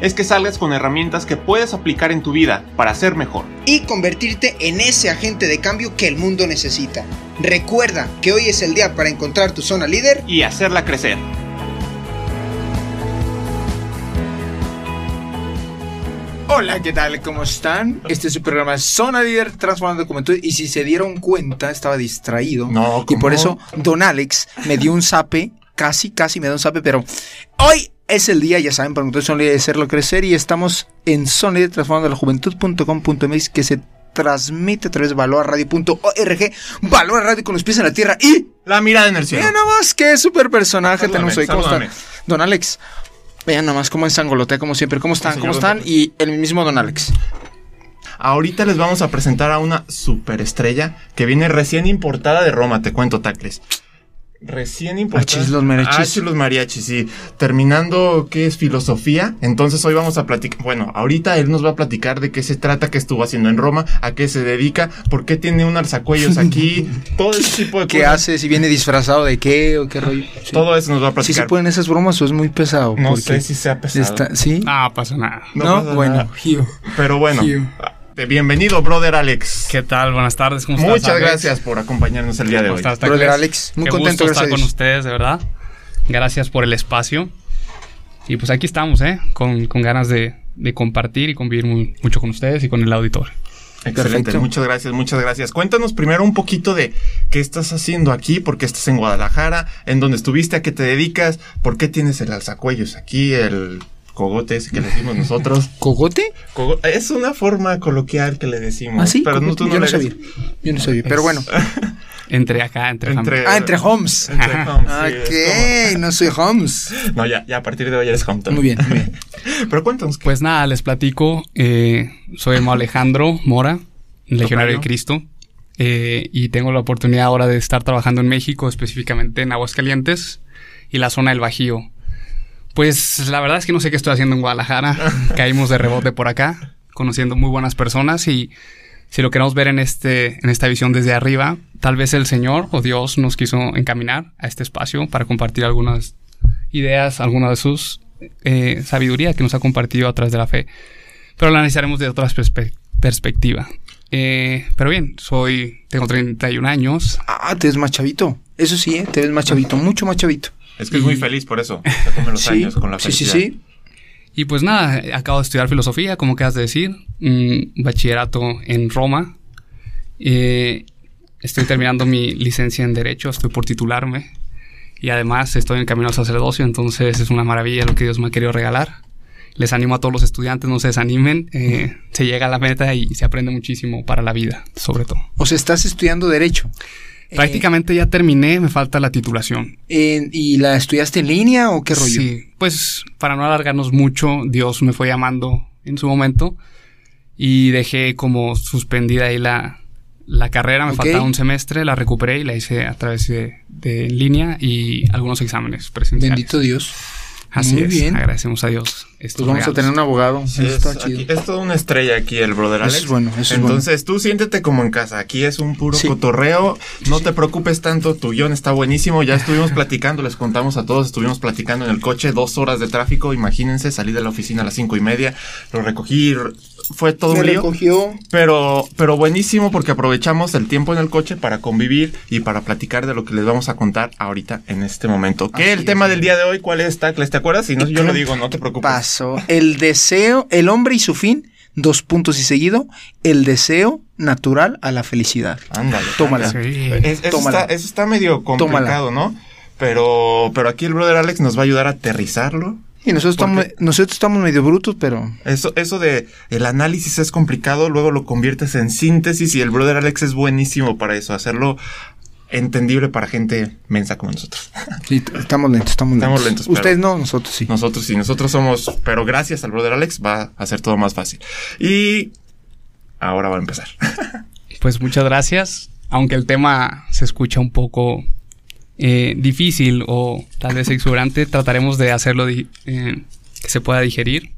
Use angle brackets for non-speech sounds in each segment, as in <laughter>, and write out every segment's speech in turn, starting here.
es que salgas con herramientas que puedes aplicar en tu vida para ser mejor. Y convertirte en ese agente de cambio que el mundo necesita. Recuerda que hoy es el día para encontrar tu zona líder y hacerla crecer. Hola, ¿qué tal? ¿Cómo están? Este es su programa Zona Líder Transformando Juventud. Y si se dieron cuenta, estaba distraído. No, Y por ¿cómo? eso Don Alex me dio un zape. Casi, casi me dio un zape, pero hoy es el día, ya saben, para nosotros Zona Líder de hacerlo crecer. Y estamos en Líder Transformando la Juventud.com.mx que se transmite a través de valorradio.org. Valor Radio con los pies en la tierra. Y La mirada en el cielo. Vean nomás qué super personaje tenemos hoy. ¿Cómo están? Don Alex. Vean nomás cómo es sangolotea, como siempre. ¿Cómo están? ¿Cómo están? Y el mismo Don Alex. Ahorita les vamos a presentar a una superestrella que viene recién importada de Roma, te cuento, Tacles. Recién importada. Achis los mariachis. Achis los mariachis, sí. Terminando, ¿qué es filosofía? Entonces hoy vamos a platicar, bueno, ahorita él nos va a platicar de qué se trata, qué estuvo haciendo en Roma, a qué se dedica, por qué tiene un alzacuellos aquí, <laughs> todo ese tipo de ¿Qué cosas. hace? ¿Si viene disfrazado de qué o qué rollo? Sí. Todo eso nos va a ¿Sí platicar. se pueden esas bromas o es muy pesado? no sé si sea pesado. está- ¿Sí? No pasa nada. No No, pasa bueno. nada. Pero bueno, Sí. Bienvenido, brother Alex. ¿Qué tal? Buenas tardes. ¿Cómo estás? Muchas gracias por acompañarnos el día de ¿Cómo hoy. estás, Brother? Alex, muy Qué contento, a estar con ustedes, de verdad. Gracias por el espacio. Y pues aquí estamos, ¿eh? Con, con ganas de, de compartir y convivir muy- mucho con ustedes y con el auditorio. Excelente, Perfecto. muchas gracias, muchas gracias. Cuéntanos primero un poquito de qué estás haciendo aquí, por qué estás en Guadalajara, en dónde estuviste, a qué te dedicas, por qué tienes el alzacuellos aquí, el cogote ese que le decimos nosotros. <laughs> ¿Cogote? Cogo- es una forma coloquial que le decimos. ¿Ah, sí? Pero no, tú no Yo no sabía. Yo no sabía. Pero bueno. <laughs> Entre acá, entre, Entre-. Ah, entre homes. <laughs> Entre home, sí, es ok, no soy homes. como- No, ya, ya a partir de hoy eres home Muy bien, muy bien. Pero cuéntanos. ¿qué- Pues nada, les platico. eh, soy Alejandro Mora, legionario de. Cristo. eh, y tengo la oportunidad ahora de estar trabajando en México, específicamente en Aguascalientes y la zona del Bajío. Pues la verdad es que no sé qué estoy haciendo en Guadalajara. <laughs> Caímos de rebote por acá, conociendo muy buenas personas y si lo queremos ver en, este, en esta visión desde arriba, tal vez el Señor o Dios nos quiso encaminar a este espacio para compartir algunas ideas, alguna de sus eh, sabiduría que nos ha compartido a través de la fe. Pero la analizaremos de otra perspe- perspectiva. Eh, pero bien, soy, tengo 31 años. Ah, te ves más chavito. Eso sí, ¿eh? te ves más chavito, mucho más chavito. Es que es muy feliz por eso. Se comen los <laughs> Sí, años con la sí, sí, felicidad. sí. Y pues nada, acabo de estudiar filosofía, como quedas de decir, un bachillerato en Roma. Eh, estoy terminando mi licencia en Derecho, estoy por titularme. Y además estoy en camino al sacerdocio, entonces es una maravilla lo que Dios me ha querido regalar. Les animo a todos los estudiantes, no se desanimen. eh, se llega a la meta y se aprende muchísimo para la vida, sobre todo. O sea, estás estudiando Derecho. Eh, Prácticamente ya terminé, me falta la titulación. eh, ¿Y la estudiaste en línea o qué rollo? Sí, pues para no alargarnos mucho, Dios me fue llamando en su momento y dejé como suspendida ahí la, la carrera. Me faltaba un semestre, la recuperé y la hice a través de, de en línea y algunos exámenes presenciales. Bendito Dios. Así Muy es, bien. agradecemos a Dios. Pues vamos a tener un abogado. Sí, Eso es, está chido. aquí- es toda una estrella aquí el brother Eso Alex. es bueno, eso es Entonces tú siéntete como en casa. Aquí es un puro Sí. cotorreo. No te preocupes tanto. Tu guion está buenísimo. Ya estuvimos platicando, les contamos a todos. Estuvimos platicando en el coche, dos horas de tráfico. Imagínense, salí de la oficina a las cinco y media. Lo recogí. Fue todo Me un lío. recogió. Pero, pero buenísimo porque aprovechamos el tiempo en el coche para convivir y para platicar de lo que les vamos a contar ahorita en este momento. ¿Qué Así el es. tema del día de hoy? ¿Cuál es, Tacles? ¿Te acuerdas? Si no, yo lo digo, no te preocupes. Pasó. El deseo, el hombre y su fin, dos puntos y seguido, el deseo natural a la felicidad. Ándale. Tómala. ándale. Sí. Es- eso, Tómala. está, eso está medio complicado, ¿no? Pero, pero aquí el brother Alex nos va a ayudar a aterrizarlo. Y nosotros ¿Por estamos, nosotros estamos medio brutos, pero Eso, eso de el análisis es complicado, luego lo conviertes en síntesis y el brother Alex es buenísimo para eso, hacerlo entendible para gente mensa como nosotros. <laughs> sí, estamos lentos, estamos lentos. Estamos lentos, Ustedes no, nosotros sí. Nosotros sí, nosotros somos, pero gracias al brother Alex va a hacer todo más fácil. Y ahora va a empezar. <laughs> Pues muchas gracias. Aunque el tema se escucha un poco eh, difícil o tal vez exuberante, trataremos de hacerlo eh, que se pueda digerir.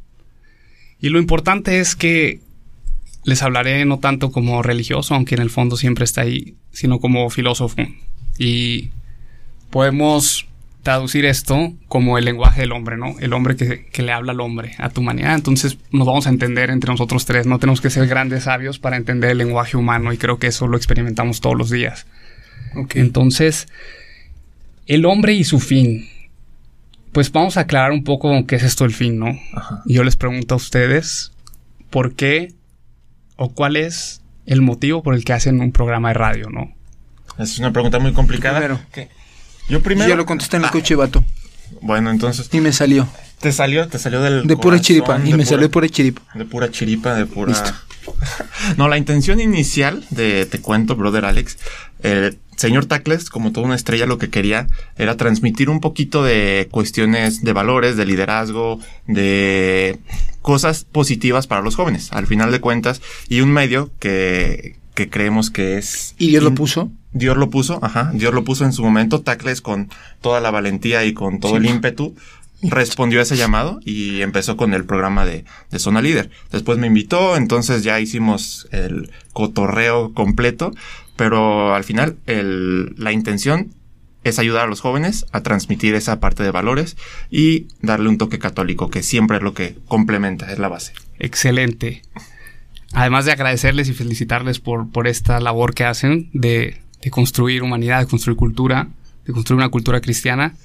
Y lo importante es que les hablaré no tanto como religioso, aunque en el fondo siempre está ahí, sino como filósofo. Y podemos traducir esto como el lenguaje del hombre, ¿no? El hombre que, que le habla al hombre, a tu humanidad. Entonces nos vamos a entender entre nosotros tres. No tenemos que ser grandes sabios para entender el lenguaje humano y creo que eso lo experimentamos todos los días. Entonces, el hombre y su fin. Pues vamos a aclarar un poco qué es esto el fin, ¿no? Ajá. Y Yo les pregunto a ustedes, ¿por qué o cuál es el motivo por el que hacen un programa de radio, ¿no? Es una pregunta muy complicada. Primero. ¿Qué? Yo primero. Yo lo contesté en el coche, vato. Bueno, entonces. Y me salió. Te salió, te salió del. De pura corazón, chiripa. Y me pura- salió de pura chiripa. De pura chiripa, de pura. Listo. <laughs> no, la intención inicial de Te Cuento, brother Alex, el señor Tacles, como toda una estrella, lo que quería era transmitir un poquito de cuestiones de valores, de liderazgo, de cosas positivas para los jóvenes, al final de cuentas, y un medio que, que creemos que es... Y Dios lo puso. Dios lo puso, ajá, Dios lo puso en su momento, Tacles con toda la valentía y con todo el ímpetu, respondió a ese llamado y empezó con el programa de, de Zona Líder. Después me invitó, entonces ya hicimos el cotorreo completo, pero al final la intención es ayudar a los jóvenes a transmitir esa parte de valores y darle un toque católico, que siempre es lo que complementa, es la base. Excelente. Además de agradecerles y felicitarles por, por esta labor que hacen de, de construir humanidad, de construir cultura, de construir una cultura cristiana,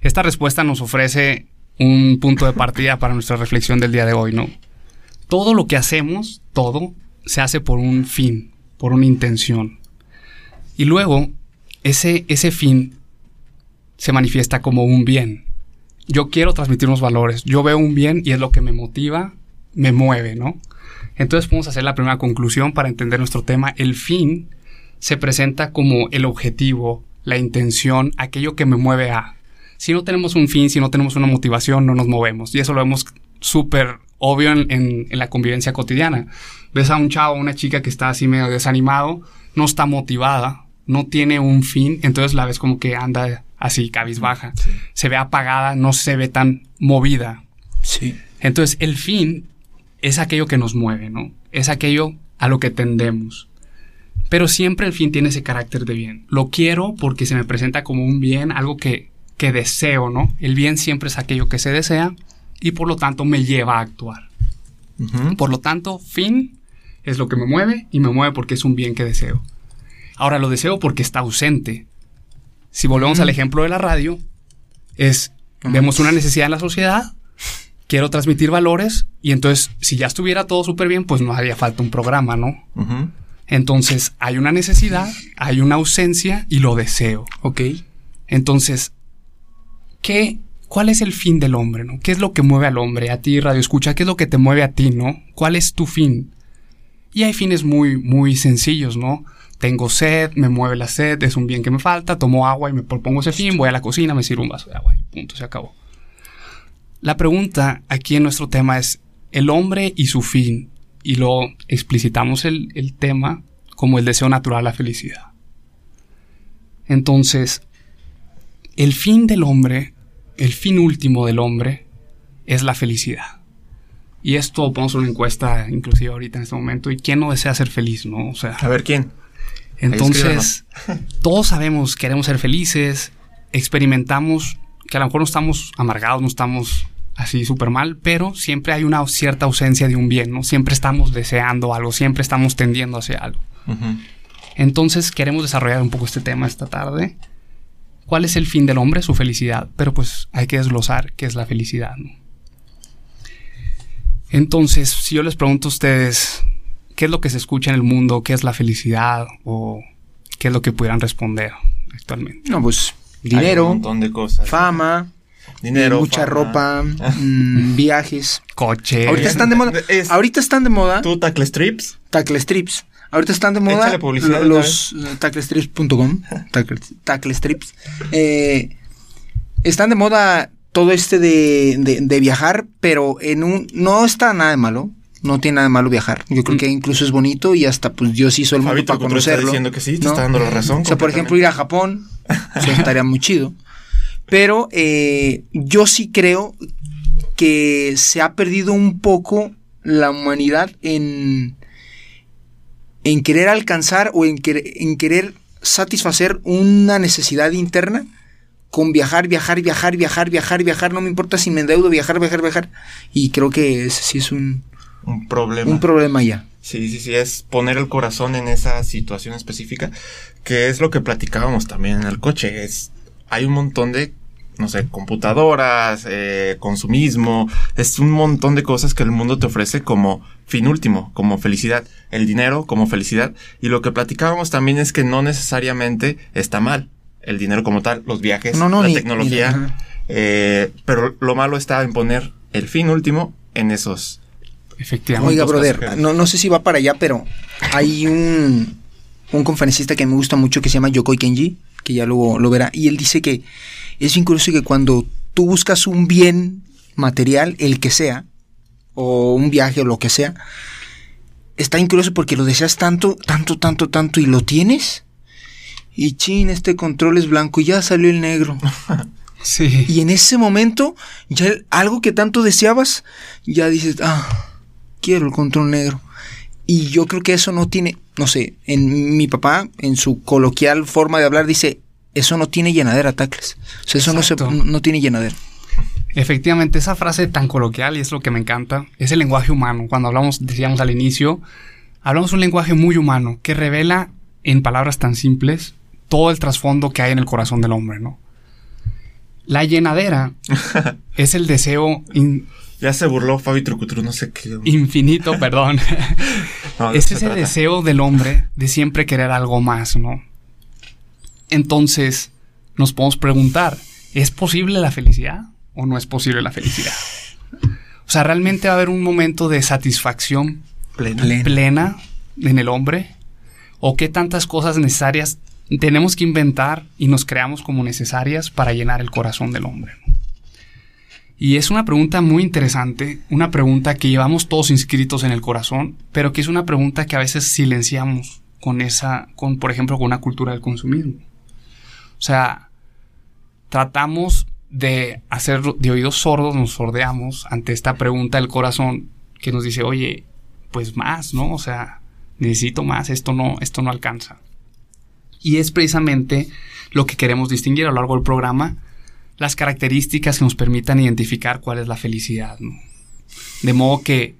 esta respuesta nos ofrece un punto de partida para nuestra reflexión del día de hoy, ¿no? Todo lo que hacemos, todo, se hace por un fin, por una intención. Y luego, ese, ese fin se manifiesta como un bien. Yo quiero transmitir unos valores, yo veo un bien y es lo que me motiva, me mueve, ¿no? Entonces podemos hacer la primera conclusión para entender nuestro tema. El fin se presenta como el objetivo, la intención, aquello que me mueve a. Si no tenemos un fin, si no tenemos una motivación, no nos movemos. Y eso lo vemos súper obvio en, en- la convivencia cotidiana. Ves a un chavo una chica que está así medio desanimado, no está motivada, no tiene un fin, entonces la ves como que anda así, cabizbaja. Se ve apagada, no se ve tan movida. Sí. Entonces, el fin es aquello que nos mueve, ¿no? Es aquello a lo que tendemos. Pero siempre el fin tiene ese carácter de bien. Lo quiero porque se me presenta como un bien, algo que, que deseo, ¿no? El bien siempre es aquello que se desea y por lo tanto me lleva a actuar. Por lo tanto, fin es lo que me mueve y me mueve porque es un bien que deseo. Ahora lo deseo porque está ausente. Si volvemos al ejemplo de la radio, es vemos una necesidad en la sociedad, quiero transmitir valores y entonces si ya estuviera todo súper bien, pues no haría falta un programa, ¿no? Entonces hay una necesidad, hay una ausencia y lo deseo. Ok. Entonces, ¿qué, ¿cuál es el fin del hombre, no? ¿Qué es lo que mueve al hombre? A ti, Radio Escucha, ¿qué es lo que te mueve a ti, no? ¿Cuál es tu fin? Y hay fines muy, muy sencillos, ¿no? Tengo sed, me mueve la sed, es un bien que me falta, tomo agua y me propongo ese fin, voy a la cocina, me sirvo un vaso de agua y punto, se acabó. La pregunta aquí en nuestro tema es el hombre y su fin, y lo explicitamos el, el tema como el deseo natural a la felicidad. Entonces, el fin del hombre, el fin último del hombre, es la felicidad. Y esto ponemos una encuesta, inclusive ahorita en este momento, y quién no desea ser feliz, ¿no? O sea, A ver quién. Entonces, todos sabemos, queremos ser felices, experimentamos que a lo mejor no estamos amargados, no estamos así súper mal, pero siempre hay una cierta ausencia de un bien, ¿no? Siempre estamos deseando algo, siempre estamos tendiendo hacia algo. Entonces queremos desarrollar un poco este tema esta tarde. ¿Cuál es el fin del hombre? Su felicidad. Pero pues hay que desglosar qué es la felicidad. ¿no? Entonces, si yo les pregunto a ustedes, ¿qué es lo que se escucha en el mundo? ¿Qué es la felicidad? ¿O qué es lo que pudieran responder actualmente? No, pues Hay dinero, un montón de cosas. fama, Dinero, mucha fama. ropa, <laughs> mm, viajes. Coche. Ahorita están de moda. <laughs> Es- Ahorita están de moda ¿Tú tackle strips? tackle strips. Ahorita están de moda Échale publicidad lo- de una los tacklestrips.com, tackle, tackle strips. Eh, están de moda todo este de, de- de viajar, pero en un no está nada de malo. No tiene nada de malo viajar. Yo creo Mm. que incluso es bonito y hasta pues Dios hizo el mundo Fabito para Cutro está conocerlo. diciendo que sí, te ¿no? está dando la razón. O sea, por ejemplo, ir a Japón, Eso estaría muy chido. Pero eh, yo sí creo que se ha perdido un poco la humanidad en, en querer alcanzar o en, querer, en querer satisfacer una necesidad interna con viajar, viajar, viajar, viajar, viajar, viajar, no me importa si me endeudo, viajar, viajar, viajar. Y creo que ese sí es un, Un problema. un problema ya. Sí, sí, sí, es poner el corazón en esa situación específica, que es lo que platicábamos también en el coche. Es, hay un montón de, no sé, computadoras, eh, consumismo, es un montón de cosas que el mundo te ofrece como fin último, como felicidad. El dinero como felicidad. Y lo que platicábamos también es que no necesariamente está mal. El dinero como tal, los viajes, No, no, la ni- tecnología. ni- eh, pero lo malo está en poner el fin último en esos Efectivamente. Oiga, brother, no, no sé si va para allá, pero hay un, un conferencista que me gusta mucho que se llama Yokoi Kenji, que ya luego lo verá, y él dice que es bien curioso que cuando tú buscas un bien material, el que sea, o un viaje o lo que sea, está curioso porque lo deseas tanto, tanto, tanto, tanto, y lo tienes, y chin, este control es blanco, y ya salió el negro. <laughs> Sí. Y en ese momento, ya algo que tanto deseabas, ya dices, ah, quiero el control negro. Y yo creo que eso no tiene, no sé, en mi papá, en su coloquial forma de hablar, dice, eso no tiene llenadera, Tacles. O sea, eso no, se, no, no tiene llenadera. Efectivamente, esa frase tan coloquial, y es lo que me encanta, es el lenguaje humano. Cuando hablamos, decíamos al inicio, hablamos un lenguaje muy humano que revela en palabras tan simples todo el trasfondo que hay en el corazón del hombre, ¿no? La llenadera <laughs> es el deseo in- Ya se burló Fabi Trucutru, no sé qué. infinito, <laughs> perdón. No, es ese trata. deseo del hombre de siempre querer algo más, ¿no? Entonces, nos podemos preguntar, ¿es posible la felicidad o no es posible la felicidad? O sea, ¿realmente va a haber un momento de satisfacción Plena. Plena. plena en el hombre? ¿O qué tantas cosas necesarias tenemos que inventar y nos creamos como necesarias para llenar el corazón del hombre? ¿no? Y es una pregunta muy interesante, una pregunta que llevamos todos inscritos en el corazón, pero que es una pregunta que a veces silenciamos con esa, con, por ejemplo, con una cultura del consumismo. O sea, tratamos de hacer de oídos sordos, nos sordeamos ante esta pregunta del corazón que nos dice, oye, pues más, ¿no? O sea, necesito más, esto no, esto no alcanza. Y es precisamente lo que queremos distinguir a lo largo del programa, las características que nos permitan identificar cuál es la felicidad, ¿no? De modo que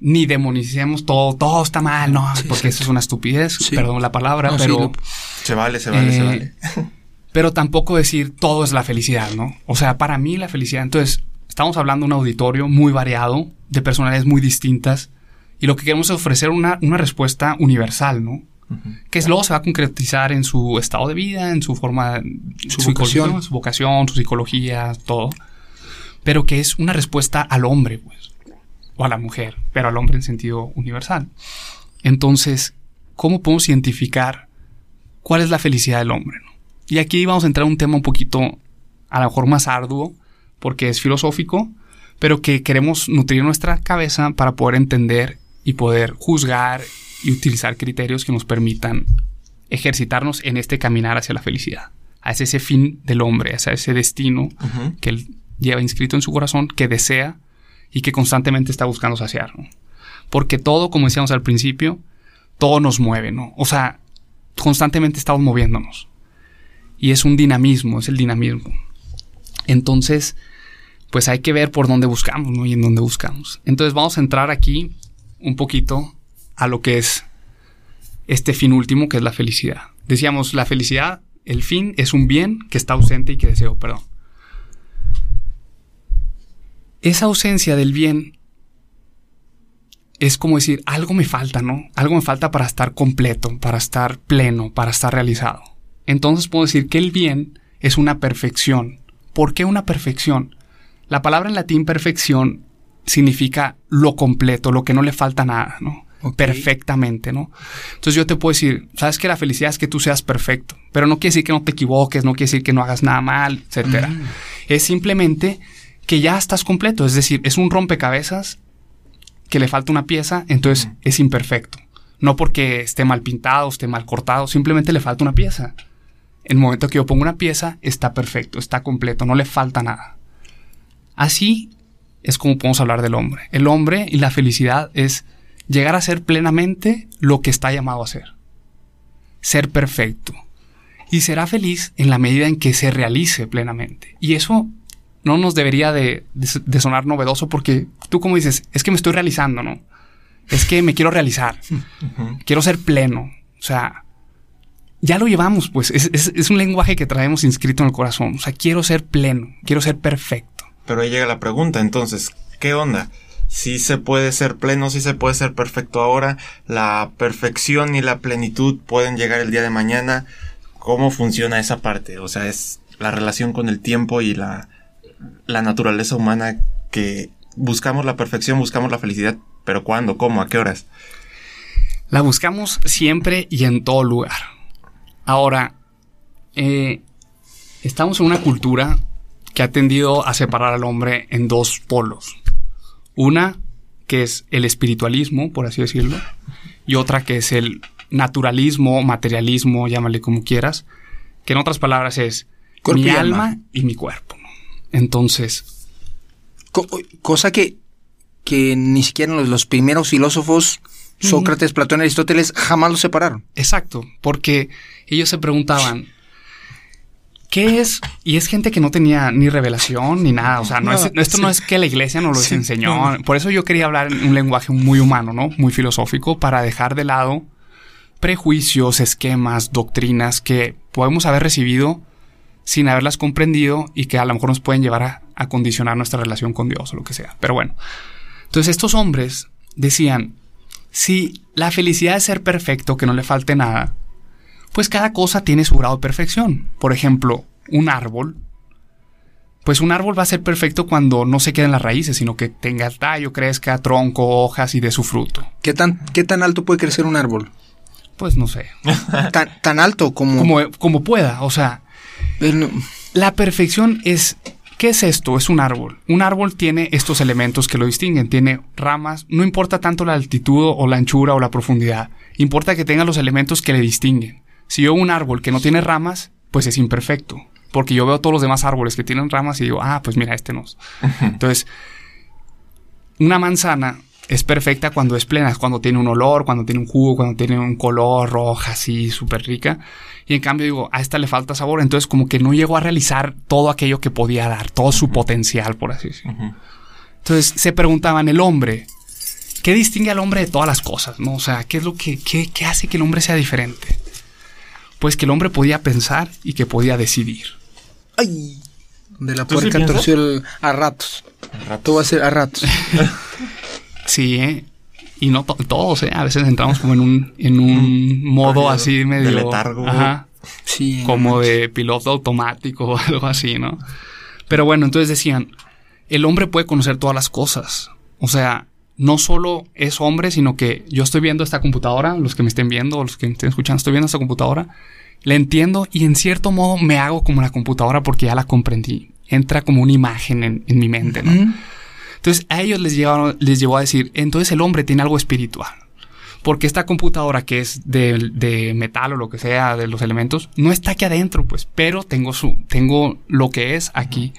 ni demonicemos todo, todo está mal, no, Sí, porque eso es una estupidez, Sí. perdón la palabra, No, sí, pero... lo- Se vale, se vale, se Eh, vale. pero tampoco decir todo es la felicidad, ¿no? O sea, para mí la felicidad, entonces, estamos hablando de un auditorio muy variado, de personalidades muy distintas, y lo que queremos es ofrecer una, una respuesta universal, ¿no? Que luego se va a concretizar en su estado de vida, en su forma, Su su vocación. vocación, su vocación, su psicología, todo. Pero que es una respuesta al hombre, pues, o a la mujer, pero al hombre en sentido universal. Entonces, ¿cómo podemos identificar cuál es la felicidad del hombre? no? Y aquí vamos a entrar a un tema un poquito, a lo mejor más arduo, porque es filosófico, pero que queremos nutrir nuestra cabeza para poder entender y poder juzgar y utilizar criterios que nos permitan ejercitarnos en este caminar hacia la felicidad, hacia ese fin del hombre, hacia ese destino que él lleva inscrito en su corazón, que desea y que constantemente está buscando saciar. ¿no? Porque todo, como decíamos al principio, todo nos mueve, ¿no? O sea, constantemente estamos moviéndonos. Y es un dinamismo, es el dinamismo. Entonces, pues hay que ver por dónde buscamos, ¿no? Y en dónde buscamos. Entonces vamos a entrar aquí un poquito a lo que es este fin último, que es la felicidad. Decíamos, la felicidad, el fin es un bien que está ausente y que deseo, perdón. Esa ausencia del bien es como decir, algo me falta, ¿no? Algo me falta para estar completo, para estar pleno, para estar realizado. Entonces puedo decir que el bien es una perfección. ¿Por qué una perfección? La palabra en latín perfección significa lo completo, lo que no le falta nada, ¿no? Perfectamente, ¿no? Entonces yo te puedo decir, sabes que la felicidad es que tú seas perfecto, pero no quiere decir que no te equivoques, no quiere decir que no hagas nada mal, etcétera. Mm. Es simplemente que ya estás completo, es decir, es un rompecabezas que le falta una pieza, entonces Ujú. es imperfecto. No porque esté mal pintado, esté mal cortado, simplemente le falta una pieza. En el momento que yo pongo una pieza, está perfecto, está completo, no le falta nada. Así es como podemos hablar del hombre. El hombre y la felicidad es llegar a ser plenamente lo que está llamado a ser. Ser perfecto. Y será feliz en la medida en que se realice plenamente. Y eso no nos debería de, de, sonar novedoso porque tú como dices, es que me estoy realizando, ¿no? Es que me quiero realizar. <laughs> Quiero ser pleno. O sea, ya lo llevamos, pues. Es, es, un lenguaje que traemos inscrito en el corazón. O sea, quiero ser pleno, quiero ser perfecto. Pero ahí llega la pregunta, entonces, ¿qué onda? Si se puede ser pleno, si se puede ser perfecto ahora, la perfección y la plenitud pueden llegar el día de mañana. ¿Cómo funciona esa parte? O sea, es la relación con el tiempo y la, la naturaleza humana que buscamos la perfección, buscamos la felicidad, pero ¿cuándo? ¿Cómo? ¿A qué horas? La buscamos siempre y en todo lugar. Ahora, eh, estamos en una cultura que ha tendido a separar al hombre en dos polos. Una que es el espiritualismo, por así decirlo, y otra que es el naturalismo, materialismo, llámale como quieras, que en otras palabras es mi alma. y mi cuerpo. Entonces... cosa que, que ni siquiera los, primeros filósofos, Sócrates, Platón y Aristóteles, jamás los separaron. Exacto, porque ellos se preguntaban, ¿qué es? Y es gente que no tenía ni revelación ni nada. O sea, no, esto no es que la iglesia nos lo enseñó. Por eso yo quería hablar en un lenguaje muy humano, ¿no? Muy filosófico, para dejar de lado prejuicios, esquemas, doctrinas que podemos haber recibido sin haberlas comprendido y que a lo mejor nos pueden llevar a, a condicionar nuestra relación con Dios o lo que sea. Pero bueno, entonces estos hombres decían, si la felicidad es ser perfecto, que no le falte nada, pues cada cosa tiene su grado de perfección. Por ejemplo, un árbol. Pues un árbol va a ser perfecto cuando no se queden las raíces, sino que tenga tallo, crezca, tronco, hojas y dé su fruto. ¿Qué tan, qué tan alto puede crecer un árbol? Pues no sé. <laughs> tan, alto como... como... Como pueda, o sea... La perfección es ¿Qué es esto? Es un árbol. Un árbol tiene estos elementos que lo distinguen. Tiene ramas. No importa tanto la altitud o la anchura o la profundidad. Importa que tenga los elementos que le distinguen. Si yo veo un árbol que no tiene ramas, pues es imperfecto. Porque yo veo todos los demás árboles que tienen ramas y digo, ah, pues mira, este no. Entonces, una manzana es perfecta cuando es plena, cuando tiene un olor, cuando tiene un jugo, cuando tiene un color roja así, súper rica. Y en cambio digo, a esta le falta sabor, entonces como que no llegó a realizar todo aquello que podía dar, todo su potencial, por así decirlo. Entonces se preguntaban, el hombre, ¿qué distingue al hombre de todas las cosas? ¿no? O sea, ¿qué es lo que qué, hace que el hombre sea diferente? Pues que el hombre podía pensar y que podía decidir. ¡Ay! De la puerca torció el, a ratos. A ratos. va a ser a ratos. <laughs> sí, ¿eh? Y no todos, ¿eh? A veces entramos como en un, en un modo así medio... De letargo. Ajá. Sí. Como de piloto automático <laughs> o algo así, ¿no? Pero bueno, entonces decían, el hombre puede conocer todas las cosas. O sea, no solo es hombre, sino que yo estoy viendo esta computadora, los que me estén viendo o los que me estén escuchando, estoy viendo esta computadora, la entiendo y en cierto modo me hago como la computadora porque ya la comprendí. Entra como una imagen en, mi mente, ¿no? Entonces a ellos les, les llevó a decir, entonces el hombre tiene algo espiritual. Porque esta computadora que es de, metal o lo que sea, de los elementos, no está aquí adentro, pues, pero tengo, su, tengo lo que es aquí.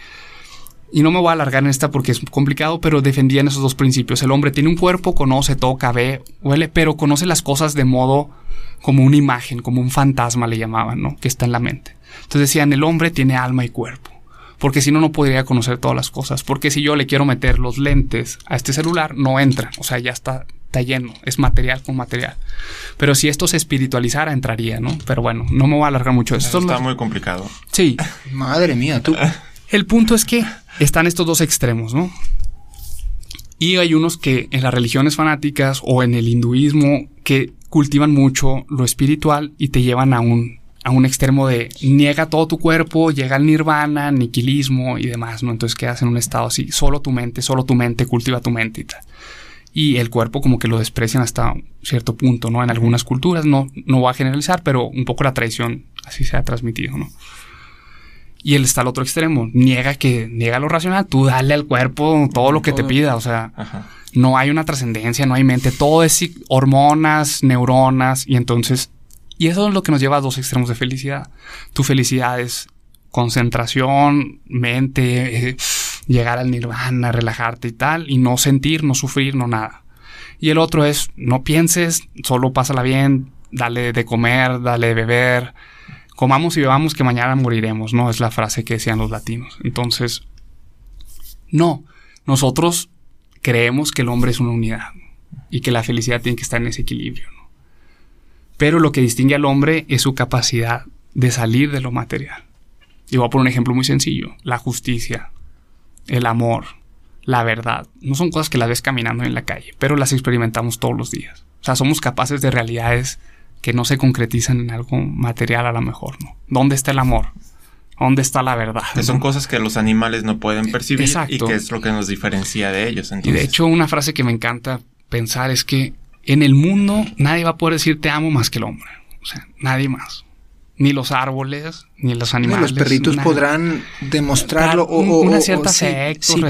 Y no me voy a alargar en esta porque es complicado, pero defendían esos dos principios. El hombre tiene un cuerpo, conoce, toca, ve, huele, pero conoce las cosas de modo como una imagen, como un fantasma le llamaban, ¿no? Que está en la mente. Entonces decían, el hombre tiene alma y cuerpo porque si no, no podría conocer todas las cosas. Porque si yo le quiero meter los lentes a este celular, no entra, o sea, ya está, está lleno, es material con material. Pero si esto se espiritualizara, entraría, ¿no? Pero bueno, no me voy a alargar mucho. Esto está muy complicado. Sí. Madre mía, tú. El punto es que están estos dos extremos, ¿no? Y hay unos que en las religiones fanáticas o en el hinduismo que cultivan mucho lo espiritual y te llevan a un a un extremo de niega todo tu cuerpo, llega al nirvana, niquilismo y demás, ¿no? Entonces quedas en un estado así, solo tu mente, solo tu mente, cultiva tu mente y tal. Y el cuerpo como que lo desprecian hasta cierto punto, ¿no? En algunas culturas, no, no voy a generalizar, pero un poco la tradición así se ha transmitido, ¿no? Y él está al otro extremo, niega que, niega lo racional, tú dale al cuerpo todo lo que te pida, o sea, no hay una trascendencia, no hay mente, todo es hormonas, neuronas, y entonces Y eso es lo que nos lleva a dos extremos de felicidad. Tu felicidad es concentración, mente, eh, llegar al nirvana, relajarte y tal, y no sentir, no sufrir, no nada. Y el otro es, no pienses, solo pásala bien, dale de comer, dale de beber, comamos y bebamos que mañana moriremos, ¿no? Es la frase que decían los latinos. Entonces, no, nosotros creemos que el hombre es una unidad y que la felicidad tiene que estar en ese equilibrio. Pero lo que distingue al hombre es su capacidad de salir de lo material. Y voy a poner un ejemplo muy sencillo. La justicia, el amor, la verdad. No son cosas que las ves caminando en la calle, pero las experimentamos todos los días. O sea, somos capaces de realidades que no se concretizan en algo material a lo mejor, ¿no? ¿Dónde está el amor? ¿Dónde está la verdad? Que son cosas que los animales no pueden percibir y que es lo que nos diferencia de ellos. Y de hecho, una frase que me encanta pensar es que en el mundo nadie va a poder decir te amo más que el hombre. O sea, nadie más. Ni los árboles, ni los animales. los perritos podrán demostrarlo o, una cierta sí,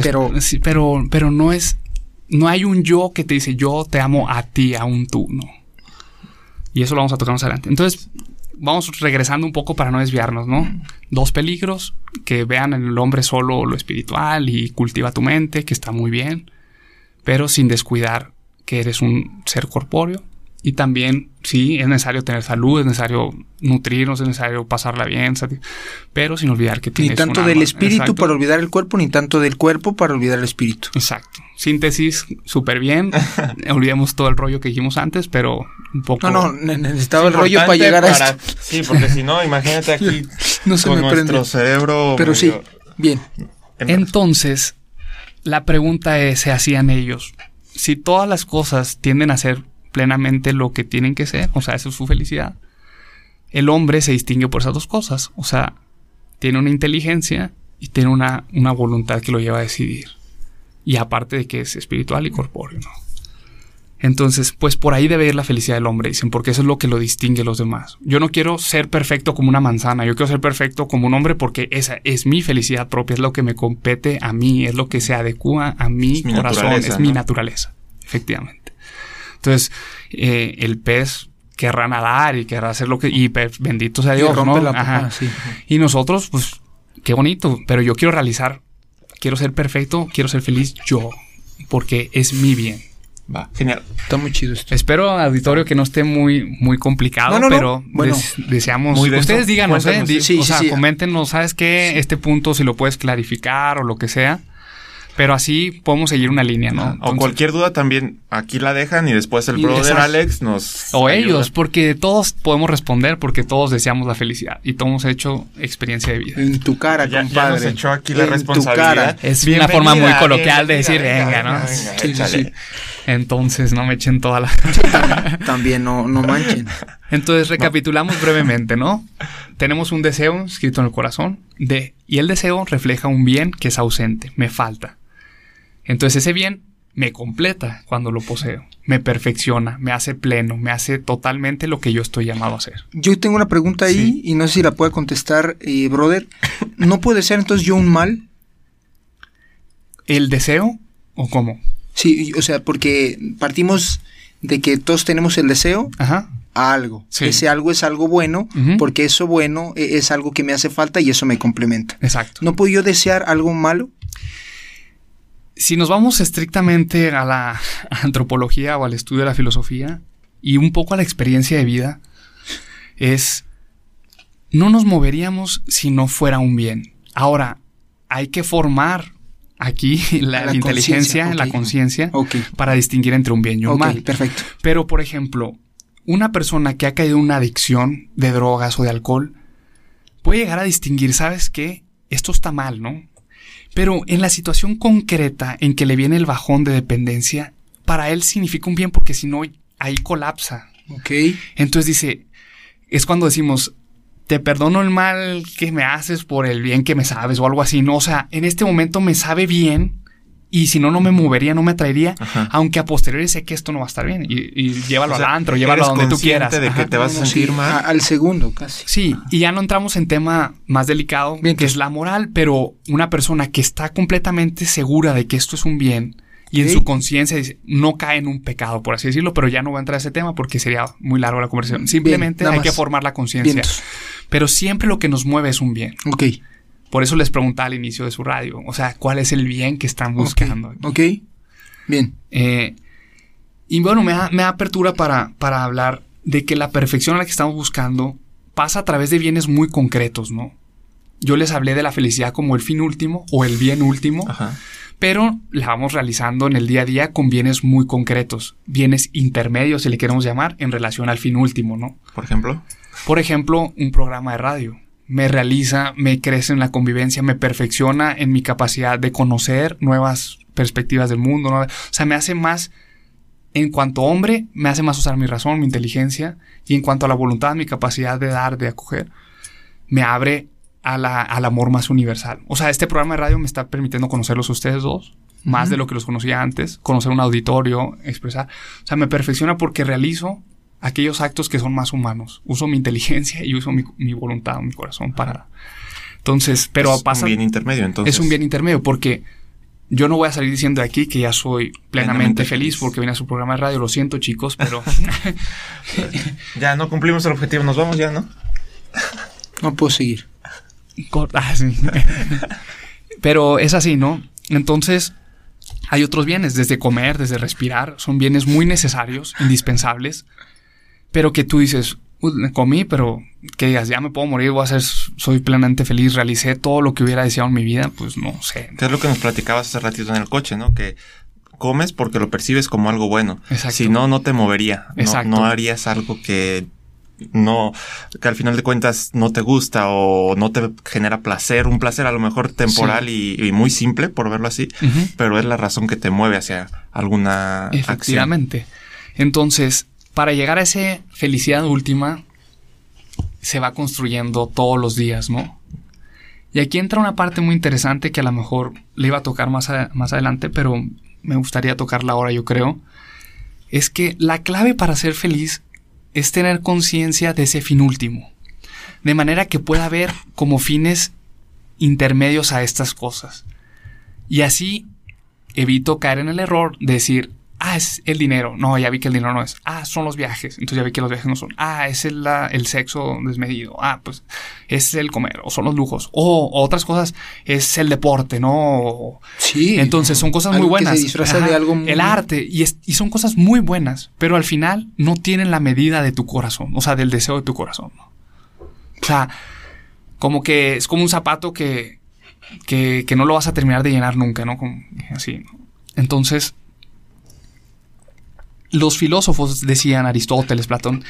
pero... pero pero no es no hay un yo que te dice yo te amo a ti, a un tú, no. Y eso lo vamos a tocar más adelante. Entonces, vamos regresando un poco para no desviarnos, ¿no? Dos peligros, que vean en el hombre solo lo espiritual y cultiva tu mente, que está muy bien, pero sin descuidar que eres un ser corpóreo. Y también, sí, es necesario tener salud, es necesario nutrirnos, es necesario pasarla bien, pero sin olvidar que tienes Ni tanto del espíritu para olvidar el cuerpo, ni tanto del cuerpo para olvidar el espíritu. Exacto. Síntesis, súper bien. <laughs> Olvidemos todo el rollo que dijimos antes, pero un poco... No, no, <laughs> necesitaba el rollo para llegar a esto. <laughs> Sí, porque si no, imagínate aquí no se con nuestro cerebro... Pero sí, bien. Entonces, la pregunta es, se hacían ellos si todas las cosas tienden a ser plenamente lo que tienen que ser, o sea, eso es su felicidad, el hombre se distingue por esas dos cosas, o sea, tiene una inteligencia y tiene una, una voluntad que lo lleva a decidir. Y aparte de que es espiritual y corpóreo, ¿no? Entonces, pues por ahí debe ir la felicidad del hombre, dicen, porque eso es lo que lo distingue de los demás. Yo no quiero ser perfecto como una manzana, yo quiero ser perfecto como un hombre porque esa es mi felicidad propia, es lo que me compete a mí, es lo que se adecua a mi, corazón, es mi naturaleza, efectivamente. Entonces, eh, el pez querrá nadar y querrá hacer lo que... Y bendito sea Dios, ¿no? Ajá. Y nosotros, pues, qué bonito, pero yo quiero realizar, quiero ser perfecto, quiero ser feliz yo, porque es mi bien. Va, genial. Está muy chido esto. Espero, auditorio, que no esté muy, muy complicado, pero bueno, deseamos. ustedes díganos, ¿eh? o sea, coméntenos, ¿sabes qué? Este punto, si lo puedes clarificar o lo que sea. Pero así podemos seguir una línea, ¿no? o cualquier duda también aquí la dejan y después el brother Alex nos. O ellos, porque todos podemos responder porque todos deseamos la felicidad y todos hemos hecho experiencia de vida. En tu cara, ya, compadre. Ya nos echó aquí la responsabilidad. Es una forma muy coloquial de decir, venga, ¿no? sí, sí, Entonces, no me echen toda la. <laughs> También no, no manchen. Entonces, recapitulamos brevemente, ¿no? Tenemos un deseo escrito en el corazón de, y el deseo refleja un bien que es ausente, me falta. Entonces, ese bien me completa cuando lo poseo, me perfecciona, me hace pleno, me hace totalmente lo que yo estoy llamado a hacer. Yo tengo una pregunta ahí y no sé si la puede contestar, eh, brother. <laughs> ¿No puede ser entonces yo un mal? ¿El deseo o cómo? Sí, o sea, porque partimos de que todos tenemos el deseo a algo. Ese algo es algo bueno, porque eso bueno e, es algo que me hace falta y eso me complementa. Exacto. ¿No puedo yo desear algo malo? Si nos vamos estrictamente a la <laughs> antropología o al estudio de la filosofía y un poco a la experiencia de vida, es no nos moveríamos si no fuera un bien. Ahora, hay que formar aquí <laughs> la, inteligencia, la conciencia, para distinguir entre un bien y un mal. Perfecto. Pero, por ejemplo, una persona que ha caído en una adicción de drogas o de alcohol puede llegar a distinguir, ¿sabes qué? Esto está mal, ¿no? Pero en la situación concreta en que le viene el bajón de dependencia, para él significa un bien porque si no, ahí colapsa. Ok. Entonces dice, es cuando decimos, te perdono el mal que me haces por el bien que me sabes o algo así, ¿no? O sea, en este momento me sabe bien y si no, no me movería, no me atraería, aunque a posteriori sé que esto no va a estar bien y, llévalo al antro, llévalo a donde tú quieras. de que te vas a sentir mal. al segundo, casi. Sí, y ya no entramos en tema más delicado, que es la moral, pero una persona que está completamente segura de que esto es un bien Y en su conciencia dice, no cae en un pecado, por así decirlo, pero ya no voy a entrar a ese tema porque sería muy largo la conversación. Simplemente hay que formar la conciencia. Pero siempre lo que nos mueve es un bien. Ok. Por eso les preguntaba al inicio de su radio, o sea, ¿cuál es el bien que están buscando? Ok. Ok. Bien. Eh, y bueno, me da, me da apertura para, para hablar de que la perfección a la que estamos buscando pasa a través de bienes muy concretos, ¿no? Yo les hablé de la felicidad como el fin último o el bien último, Ajá. pero la vamos realizando en el día a día con bienes muy concretos, bienes intermedios, si le queremos llamar, en relación al fin último, ¿no? Por ejemplo. Por ejemplo, un programa de radio. Me realiza, me crece en la convivencia, me perfecciona en mi capacidad de conocer nuevas perspectivas del mundo. ¿no? O sea, me hace más, en cuanto hombre, me hace más usar mi razón, mi inteligencia. Y en cuanto a la voluntad, mi capacidad de dar, de acoger, me abre a la- al amor más universal. O sea, este programa de radio me está permitiendo conocerlos a ustedes dos, más de lo que los conocía antes, conocer un auditorio, expresar. O sea, me perfecciona porque realizo aquellos actos que son más humanos. Uso mi inteligencia y uso mi, mi voluntad, mi corazón para... Entonces, pero es pasa... un bien intermedio, entonces. Es un bien intermedio porque yo no voy a salir diciendo de aquí que ya soy plenamente, Plenamente feliz feliz. porque vine a su programa de radio. Lo siento, chicos, pero <laughs> Ya no cumplimos el objetivo, nos vamos ya, ¿no? No puedo seguir. Corta, ah, sí. <laughs> Pero es así, ¿no? Entonces, hay otros bienes, desde comer, desde respirar, son bienes muy necesarios, indispensables, pero que tú dices, "Uy, me comí, pero que digas, ya me puedo morir, voy a ser, soy plenamente feliz, realicé todo lo que hubiera deseado en mi vida, pues no sé. Que es lo que nos platicabas hace ratito en el coche, ¿no? Que comes porque lo percibes como algo bueno. Exacto. Si no, no te movería. No, Exacto. no harías algo que no, que al final de cuentas no te gusta o no te genera placer, un placer a lo mejor temporal y, y muy simple, por verlo así, pero es la razón que te mueve hacia alguna acción. Efectivamente. Entonces, para llegar a esa felicidad última, se va construyendo todos los días, ¿no? Y aquí entra una parte muy interesante que a lo mejor le iba a tocar más, más adelante, pero me gustaría tocarla ahora, yo creo. Es que la clave para ser feliz es tener conciencia de ese fin último. De manera que pueda ver como fines intermedios a estas cosas. Y así evito caer en el error de decir, ah, es el dinero. No, ya vi que el dinero no es. Ah, son los viajes. Entonces ya vi que los viajes no son. Ah, es el, la- el sexo desmedido. Ah, pues es el comer o son los lujos. O otras cosas es el deporte, ¿no? Sí. entonces son cosas Algo muy que buenas. se disfraza Ajá, de algo muy- El arte. Y, es- y son cosas muy buenas. Pero al final no tienen la medida de tu corazón. O sea, del deseo de tu corazón. ¿no? O sea, como que es como un zapato que, que, que no lo vas a terminar de llenar nunca, ¿no? Como así. ¿no? Entonces, los filósofos decían, Aristóteles, Platón,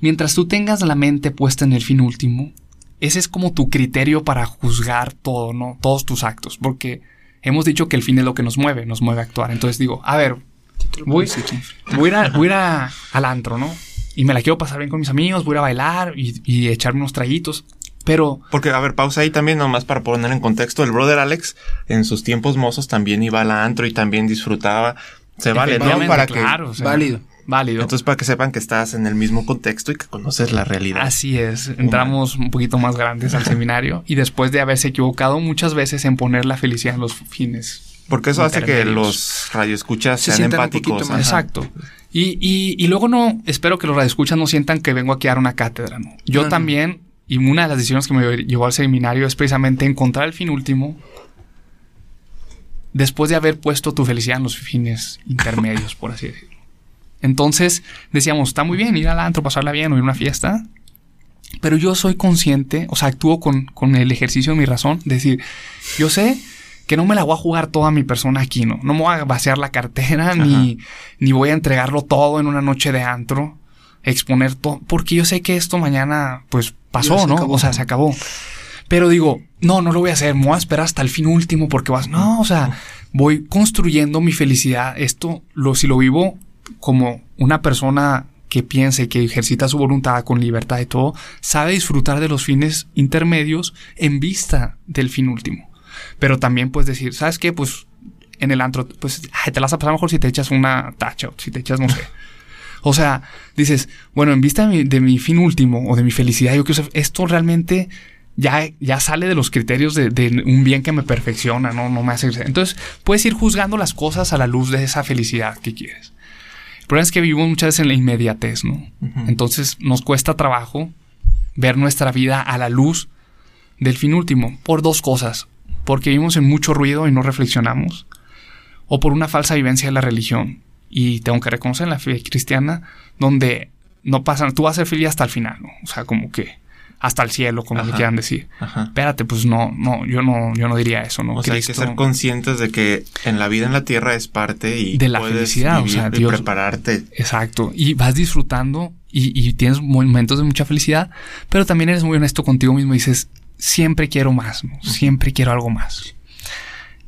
mientras tú tengas la mente puesta en el fin último, ese es como tu criterio para juzgar todo, ¿no? Todos tus actos, porque hemos dicho que el fin es lo que nos mueve, nos mueve a actuar. Entonces digo, a ver, voy, voy a voy a al antro, ¿no? Y me la quiero pasar bien con mis amigos, voy a ir a bailar y, y echarme unos traguitos, pero Porque, a ver, pausa ahí también, nomás para poner en contexto, el brother Alex en sus tiempos mozos también iba al antro y también disfrutaba. Se vale, ¿no? Para que, claro, o sea, Válido. Válido. entonces, para que sepan que estás en el mismo contexto y que conoces la realidad. Así es, entramos un poquito más grandes al <laughs> seminario y después de haberse equivocado muchas veces en poner la felicidad en los fines. Porque eso hace que los radioescuchas Se sean sientan un empáticos. poquito más. Exacto. Y, y- y luego no, espero que los radioescuchas no sientan que vengo aquí a dar una cátedra, ¿no? Yo también, y una de las decisiones que me llevó al seminario es precisamente encontrar el fin último después de haber puesto tu felicidad en los fines intermedios, por así decirlo. Entonces, decíamos, está muy bien ir al antro, pasarla bien o ir a una fiesta, pero yo soy consciente, o sea, actúo con, con el ejercicio de mi razón, decir, yo sé que no me la voy a jugar toda mi persona aquí, ¿no? No me voy a vaciar la cartera, ni, ni voy a entregarlo todo en una noche de antro, exponer todo, porque yo sé que esto mañana, pues, pasó, ¿no? acabó. O sea, se acabó. Pero digo, no, no lo voy a hacer, me voy a esperar hasta el fin último porque vas, no, o sea, voy construyendo mi felicidad. Esto, lo, si lo vivo como una persona que piense, que ejercita su voluntad con libertad y todo, sabe disfrutar de los fines intermedios en vista del fin último. Pero también puedes decir, ¿sabes qué? Pues en el antro, pues ay, te la vas a pasar mejor si te echas una tacha, o si te echas, no sé. O sea, dices, bueno, en vista de mi, de mi fin último o de mi felicidad, yo quiero saber, esto realmente ya, ya sale de los criterios de, de un bien que me perfecciona, ¿no? No me hace... Entonces, puedes ir juzgando las cosas a la luz de esa felicidad que quieres. El problema es que vivimos muchas veces en la inmediatez, ¿no? Entonces, nos cuesta trabajo ver nuestra vida a la luz del fin último por dos cosas. Porque vivimos en mucho ruido y no reflexionamos. O por una falsa vivencia de la religión. Y tengo que reconocer en la fe cristiana, donde no pasa, tú vas a ser feliz hasta el final, ¿no? O sea, como que hasta el cielo, como le quieran decir. Ajá. Espérate, pues no, no, yo no, yo no diría eso, ¿no? O sea, hay que ser conscientes de que en la vida en la tierra es parte y De la puedes felicidad, o sea, y Dios- prepararte. Exacto. Y vas disfrutando y, y tienes momentos de mucha felicidad, pero también eres muy honesto contigo mismo y dices, siempre quiero más, ¿no? Siempre quiero algo más.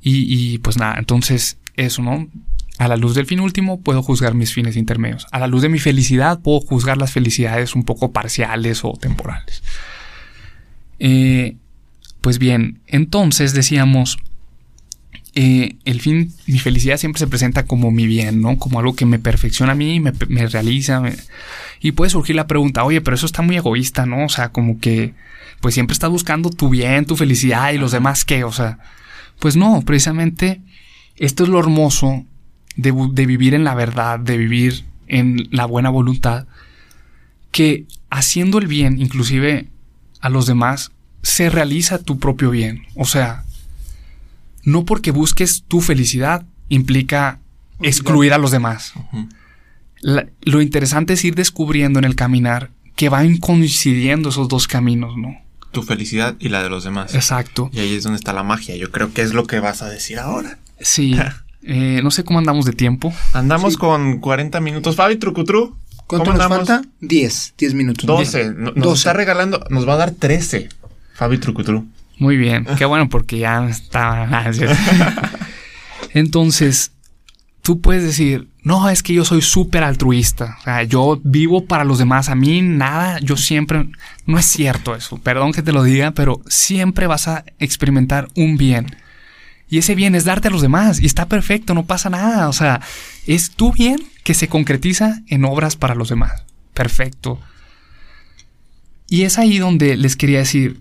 Y, y, pues nada, entonces eso, ¿no? A la luz del fin último puedo juzgar mis fines intermedios. A la luz de mi felicidad puedo juzgar las felicidades un poco parciales o temporales. Eh, pues bien, entonces decíamos, eh, el fin, mi felicidad siempre se presenta como mi bien, ¿no? Como algo que me perfecciona a mí, me, me realiza. Y puede surgir la pregunta, oye, pero eso está muy egoísta, ¿no? O sea, como que, pues siempre estás buscando tu bien, tu felicidad y los demás qué, o sea, pues no, precisamente esto es lo hermoso de, vivir en la verdad, de vivir en la buena voluntad, que haciendo el bien, inclusive a los demás, se realiza tu propio bien. O sea, no porque busques tu felicidad implica excluir a los demás. La- lo interesante es ir descubriendo en el caminar que van coincidiendo esos dos caminos, ¿no? Tu felicidad y la de los demás. Exacto. Y ahí es donde está la magia. Yo creo que es lo que vas a decir ahora. Sí. <laughs> Eh, no sé cómo andamos de tiempo. Andamos Sí. con 40 minutos. Fabi Trucutru. ¿Cuánto ¿Cómo nos andamos? falta? 10, 10 minutos. 12. No- Nos 12. está regalando. Nos va a dar 13. Fabi Trucutru. Muy bien. <laughs> Qué bueno porque ya está. <laughs> ah. Entonces, tú puedes decir, no, es que yo soy súper altruista. O sea, yo vivo para los demás. A mí nada, yo siempre... No es cierto eso. Perdón que te lo diga, pero siempre vas a experimentar un bien. Y ese bien es darte a los demás. Y está perfecto, no pasa nada. O sea, es tu bien que se concretiza en obras para los demás. Perfecto. Y es ahí donde les quería decir,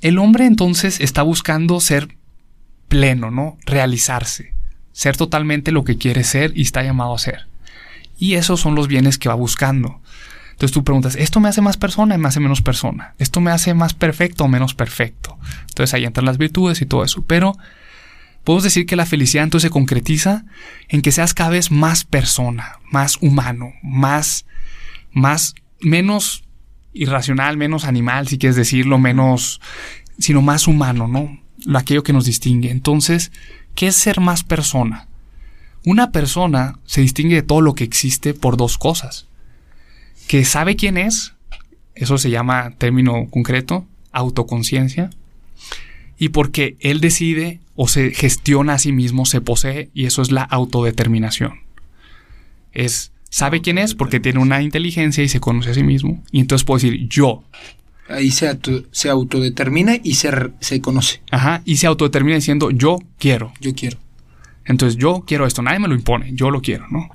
el hombre entonces está buscando ser pleno, ¿no? Realizarse, ser totalmente lo que quiere ser y está llamado a ser. Y esos son los bienes que va buscando. Entonces tú preguntas, ¿esto me hace más persona o me hace menos persona? ¿Esto me hace más perfecto o menos perfecto? Entonces ahí entran las virtudes y todo eso. Pero podemos decir que la felicidad entonces se concretiza en que seas cada vez más persona, más humano, más, más, menos irracional, menos animal, si quieres decirlo, menos, sino más humano, ¿no? Lo- Aquello que nos distingue. Entonces, ¿qué es ser más persona? Una persona se distingue de todo lo que existe por dos cosas. Que sabe quién es, eso se llama término concreto, autoconciencia, y porque él decide o se gestiona a sí mismo, se posee, y eso es la autodeterminación. Es sabe quién es porque tiene una inteligencia y se conoce a sí mismo. Y entonces puedo decir yo. Ahí se, auto- se autodetermina y se, se conoce. Ajá. Y se autodetermina diciendo yo quiero. Yo quiero. Entonces yo quiero esto. Nadie me lo impone. Yo lo quiero, ¿no?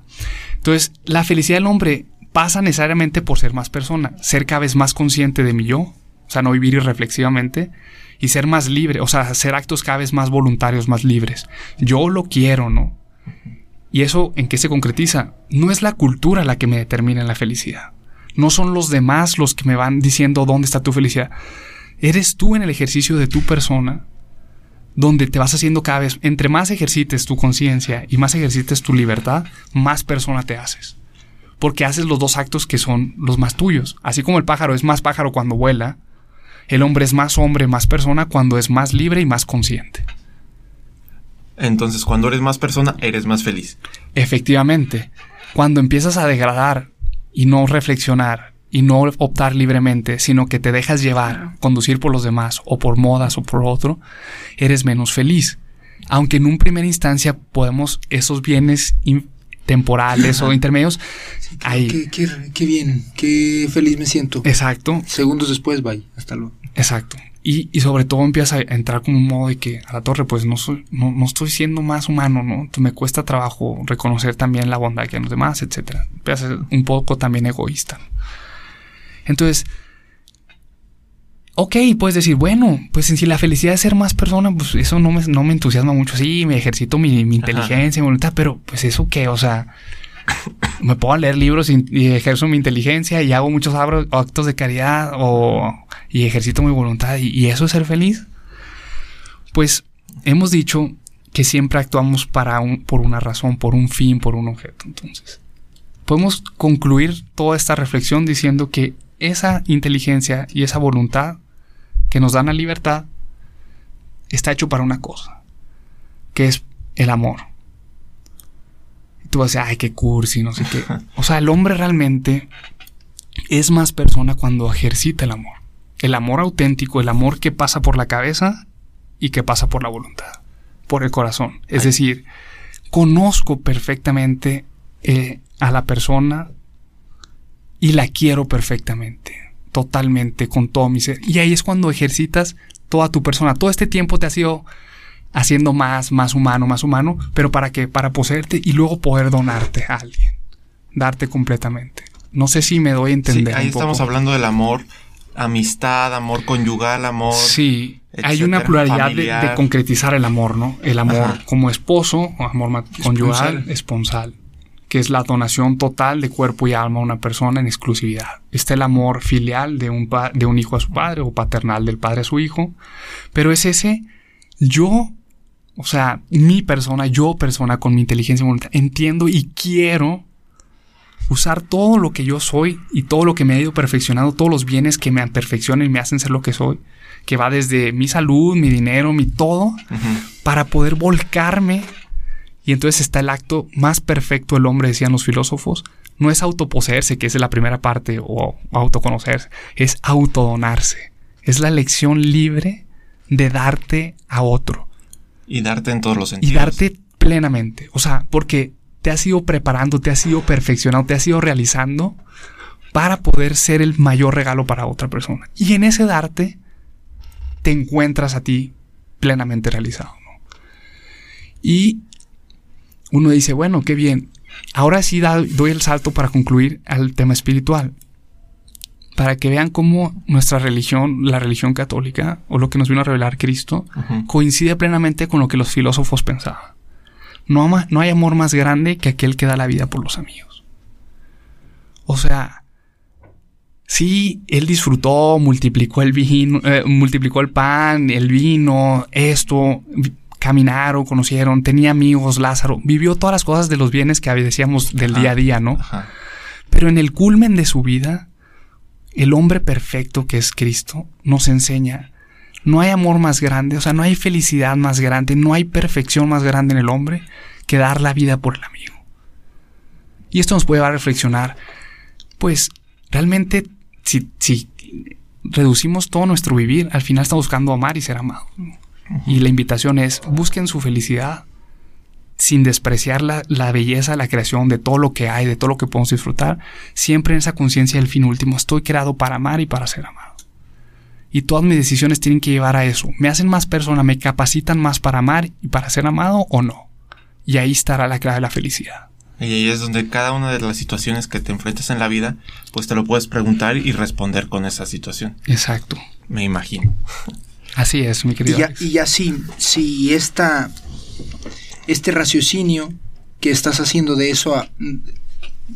Entonces la felicidad del hombre pasa necesariamente por ser más persona. Ser cada vez más consciente de mi yo. O sea, no vivir irreflexivamente. Y ser más libre. O sea, hacer actos cada vez más voluntarios, más libres. Yo lo quiero, ¿no? ¿Y eso en qué se concretiza? No es la cultura la que me determina la felicidad. No son los demás los que me van diciendo dónde está tu felicidad. Eres tú en el ejercicio de tu persona donde te vas haciendo cada vez, entre más ejercites tu conciencia y más ejercites tu libertad, más persona te haces. Porque haces los dos actos que son los más tuyos. Así como el pájaro es más pájaro cuando vuela, el hombre es más hombre, más persona cuando es más libre y más consciente. Entonces, cuando eres más persona, eres más feliz. Efectivamente, cuando empiezas a degradar y no reflexionar y no optar libremente, sino que te dejas llevar, conducir por los demás o por modas o por otro, eres menos feliz. Aunque en un primera instancia podemos esos bienes in- temporales o intermedios, ahí. Qué, qué- qué bien, qué feliz me siento. Exacto, Segundos después, bye. Hasta luego. exacto. Y, y sobre todo empieza a entrar como un modo de que a la torre, pues no soy, no, no estoy siendo más humano, ¿no? Entonces me cuesta trabajo reconocer también la bondad que hay en los demás, etcétera. Empieza a ser un poco también egoísta. Entonces, ok, puedes decir, bueno, pues si la felicidad es ser más persona, pues eso no me, no me entusiasma mucho. Sí, me ejercito mi, mi inteligencia, mi voluntad, pero pues eso qué, o sea, me puedo leer libros y, y ejerzo mi inteligencia y hago muchos actos de caridad o, y ejercito mi voluntad y, y eso es ser feliz. Pues hemos dicho que siempre actuamos para un, por una razón, por un fin, por un objeto. Entonces, podemos concluir toda esta reflexión diciendo que esa inteligencia y esa voluntad que nos dan la libertad está hecho para una cosa, que es el amor. Y tú vas a decir, ay, qué cursi, no sé qué. <laughs> O sea, el hombre realmente es más persona cuando ejercita el amor. El amor auténtico, el amor que pasa por la cabeza y que pasa por la voluntad, por el corazón. Es decir, conozco perfectamente eh, a la persona y la quiero perfectamente, totalmente, con todo mi ser. Y ahí es cuando ejercitas toda tu persona. Todo este tiempo te has ido haciendo más, más humano, más humano, pero para qué? Para poseerte y luego poder donarte a alguien, darte completamente. No sé si me doy a Sí, entender. ahí un estamos poco. hablando del amor, amistad, amor conyugal, amor. Sí, hay una pluralidad de, concretizar el amor, ¿no? El amor Ajá. como esposo, amor conyugal, esponsal, que es la donación total de cuerpo y alma a una persona en exclusividad. Está el amor filial de un, de un hijo a su padre o paternal del padre a su hijo, pero es ese yo, o sea, mi persona, yo persona con mi inteligencia y voluntad, entiendo y quiero usar todo lo que yo soy y todo lo que me ha ido perfeccionando, todos los bienes que me perfeccionan y me hacen ser lo que soy, que va desde mi salud, mi dinero, mi todo, para poder volcarme. Y entonces está el acto más perfecto del hombre, decían los filósofos. No es autoposeerse, que es la primera parte, o autoconocerse, es autodonarse. Es la elección libre de darte a otro Y darte en todos los y sentidos. darte plenamente. O sea, porque te has ido preparando, te has ido perfeccionando, te has ido realizando para poder ser el mayor regalo para otra persona. Y en ese darte te encuentras a ti plenamente realizado. ¿no? Y uno dice, bueno, qué bien. Ahora sí da- doy el salto para concluir al tema espiritual. Para que vean cómo nuestra religión, la religión católica, o lo que nos vino a revelar Cristo, coincide plenamente con lo que los filósofos pensaban. No, ama- no hay amor más grande que aquel que da la vida por los amigos. O sea, sí, él disfrutó, multiplicó el vino, eh, multiplicó el pan, el vino, esto, caminaron, conocieron, tenía amigos, Lázaro, vivió todas las cosas de los bienes que decíamos del Ajá. día a día, ¿no? Ajá. Pero en el culmen de su vida, el hombre perfecto que es Cristo nos enseña, no hay amor más grande, o sea, no hay felicidad más grande, no hay perfección más grande en el hombre que dar la vida por el amigo. Y esto nos puede llevar a reflexionar, pues realmente si, si reducimos todo nuestro vivir, al final estamos buscando amar y ser amados. ¿no? Y la invitación es, busquen su felicidad sin despreciar la, la belleza la creación, de todo lo que hay, de todo lo que podemos disfrutar, siempre en esa conciencia del fin último. Estoy creado para amar y para ser amado. Y todas mis decisiones tienen que llevar a eso. ¿Me hacen más persona? ¿Me capacitan más para amar y para ser amado o no? Y ahí estará la clave de la felicidad. Y ahí es donde cada una de las situaciones que te enfrentas en la vida, pues te lo puedes preguntar y responder con esa situación. Exacto. Me imagino. Así es, mi Y querido. ya, Alex. y así, si esta, este raciocinio que estás haciendo de eso, a-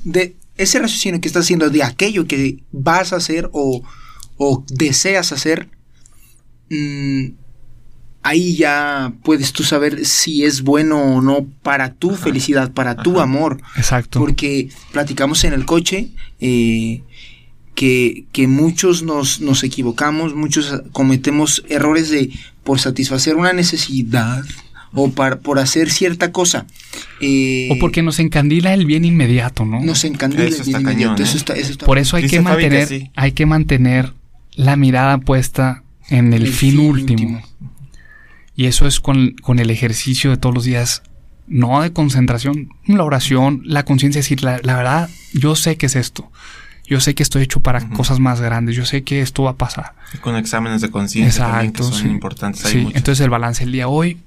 de ese raciocinio que estás haciendo de aquello que vas a hacer o, o deseas hacer, mm, ahí ya puedes tú saber si es bueno o no para tu felicidad, para tu Ajá. amor. Exacto. Porque platicamos en el coche eh, que, que muchos nos, nos equivocamos, muchos cometemos errores de por satisfacer una necesidad o par- por hacer cierta cosa. eh, o porque nos encandila el bien inmediato, ¿no? nos encandila Eso el está bien inmediato. cañón, Eso ¿eh? está- eso está- Por eso hay Dice que mantener, sí. hay que mantener la mirada puesta en el, El fin, fin último. último. Y eso es con, con el ejercicio de todos los días, no de concentración, la oración, la conciencia, decir, la, la verdad, yo sé que es esto. Yo sé que estoy hecho para cosas más grandes. Yo sé que esto va a pasar. Y con exámenes de conciencia también que son sí. importantes. Hay Sí, entonces el balance el día hoy,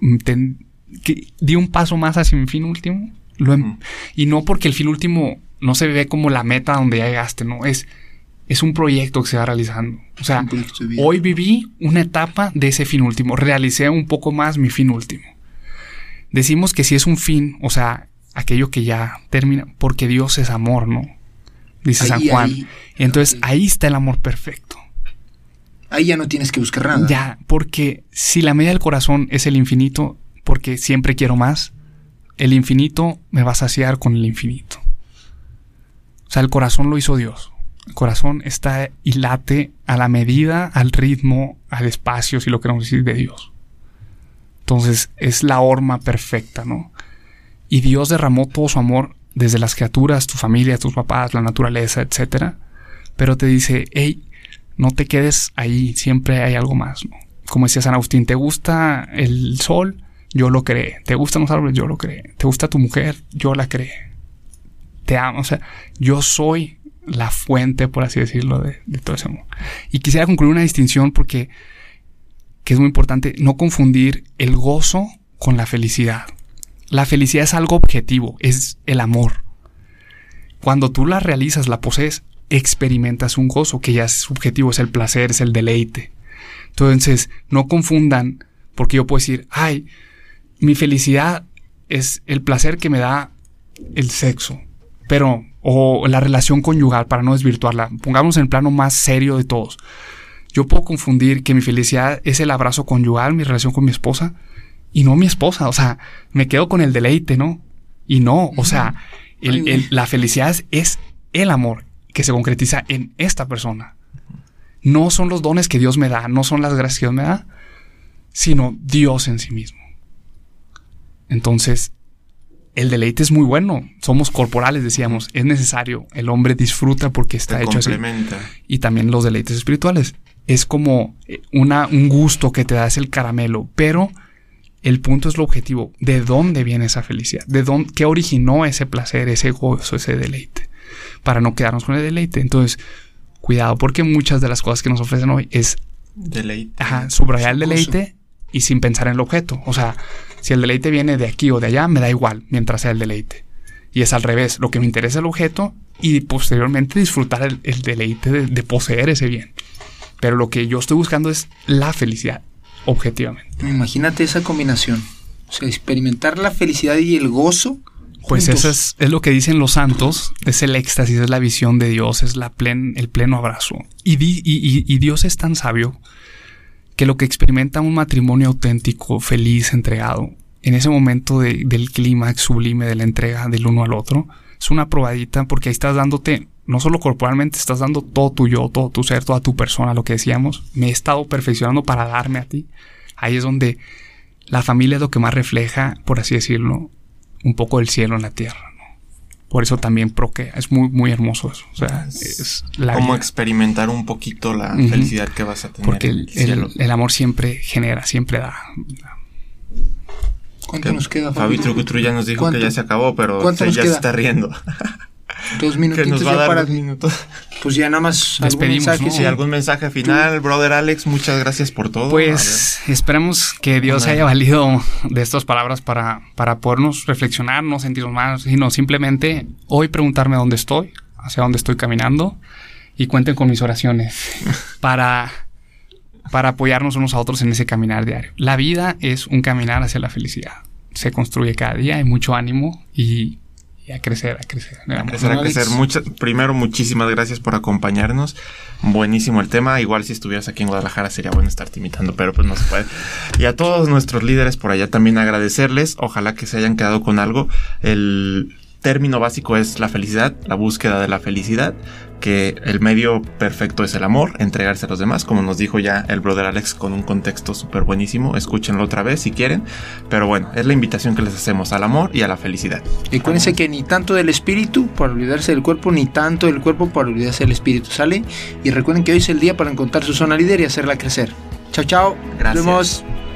mm, ten- que di un paso más hacia mi fin último. lo em-. Y no porque el fin último no se ve como la meta donde ya llegaste, no. Es es un proyecto que se va realizando. O sea, de hoy viví una etapa de ese fin último, realicé un poco más mi fin último. Decimos que si es un fin, o sea, aquello que ya termina, porque Dios es amor, ¿no? Dice Ahí, San Juan. ahí. Entonces ahí está el amor perfecto. Ahí ya no tienes que buscar nada. Ya, porque si la medida del corazón es el infinito, porque siempre quiero más, el infinito me va a saciar con el infinito. O sea, el corazón lo hizo Dios. El corazón está y late a la medida, al ritmo, al espacio, si lo queremos decir, de Dios. Entonces es la horma perfecta, ¿no? Y Dios derramó todo su amor desde las criaturas, tu familia, tus papás, la naturaleza, etcétera. Pero te dice, hey, no te quedes ahí, siempre hay algo más. Como decía San Agustín, ¿te gusta el sol? Yo lo creé. ¿Te gustan los árboles? Yo lo creé. ¿Te gusta tu mujer? Yo la creé. Te amo. O sea, yo soy la fuente, por así decirlo, de, de todo ese amor. Y quisiera concluir una distinción porque que es muy importante no confundir el gozo con la felicidad. La felicidad es algo objetivo, es el amor. Cuando tú la realizas, la posees, experimentas un gozo que ya es subjetivo, es el placer, es el deleite. Entonces, no confundan, porque yo puedo decir, ay, mi felicidad es el placer que me da el sexo, pero, o la relación conyugal, para no desvirtuarla, pongamos en el plano más serio de todos. Yo puedo confundir que mi felicidad es el abrazo conyugal, mi relación con mi esposa, y no mi esposa, o sea, me quedo con el deleite, ¿no? Y no, o sea, el- el- la felicidad es, el amor que se concretiza en esta persona. No son los dones que Dios me da, no son las gracias que Dios me da, sino Dios en sí mismo. Entonces, el deleite es muy bueno. Somos corporales, decíamos, es necesario. El hombre disfruta porque está Te hecho así complementa. y también los deleites espirituales. Es como eh, una, un gusto que te da, es el caramelo, pero el punto es lo objetivo. ¿De dónde viene esa felicidad? ¿De dónde, qué originó ese placer, ese gozo, ese deleite? Para no quedarnos con el deleite. Entonces, cuidado, porque muchas de las cosas que nos ofrecen hoy es Deleite. ajá, subrayar el deleite y sin pensar en el objeto. O sea, si el deleite viene de aquí o de allá, me da igual mientras sea el deleite. Y es al revés, lo que me interesa es el objeto y posteriormente disfrutar el, el deleite de, de poseer ese bien. Pero lo que yo estoy buscando es la felicidad, objetivamente. Imagínate esa combinación. O sea, experimentar la felicidad y el gozo. Pues juntos. eso es, es lo que dicen los santos, es el éxtasis, es la visión de Dios, es la plen- el pleno abrazo. Y, di- y- y- y Dios es tan sabio que lo que experimenta un matrimonio auténtico, feliz, entregado, en ese momento de- del clímax sublime de la entrega del uno al otro, es una probadita porque ahí estás dándote, no solo corporalmente, estás dando todo tu yo, todo tu ser, toda tu persona, lo que decíamos. Me he estado perfeccionando para darme a ti. Ahí es donde la familia es lo que más refleja, por así decirlo, un poco del cielo en la tierra. ¿no? Por eso también procrea. Es muy, muy hermoso eso. O sea, es la vida. experimentar un poquito la felicidad que vas a tener. Porque en el, el cielo. el- el amor siempre genera, siempre da. ¿Cuánto nos queda, Fabi Fabi? Trucutru ya nos dijo que ya se acabó, pero ¿Cuánto se- nos ya queda? se está riendo. <laughs> Dos que minutitos nos va a ya dar para... dos minutos. Pues ya nada más algún Despedimos, mensaje. ¿no? sí. Algún mensaje final, brother Alex, muchas gracias por todo. Pues esperemos que Dios haya valido de estas palabras para, para podernos reflexionar, no sentirnos mal, sino simplemente hoy preguntarme dónde estoy, hacia dónde estoy caminando y cuenten con mis oraciones <laughs> para, para apoyarnos unos a otros en ese caminar diario. La vida es un caminar hacia la felicidad. Se construye cada día, hay mucho ánimo y, y a crecer, a crecer. A crecer, a crecer. Mucha- primero, muchísimas gracias por acompañarnos. Buenísimo el tema. Igual si estuvieras aquí en Guadalajara sería bueno estarte imitando, pero pues no se puede. Y a todos nuestros líderes por allá también agradecerles. Ojalá que se hayan quedado con algo. El término básico es la felicidad, la búsqueda de la felicidad, que el medio perfecto es el amor, entregarse a los demás, como nos dijo ya el brother Alex con un contexto súper buenísimo. Escúchenlo otra vez si quieren. Pero bueno, es la invitación que les hacemos al amor y a la felicidad. Y acuérdense que ni tanto del espíritu para olvidarse del cuerpo, ni tanto del cuerpo para olvidarse del espíritu, ¿sale? Y recuerden que hoy es el día para encontrar su zona líder y hacerla crecer. Chao, chao. Gracias. Nos vemos.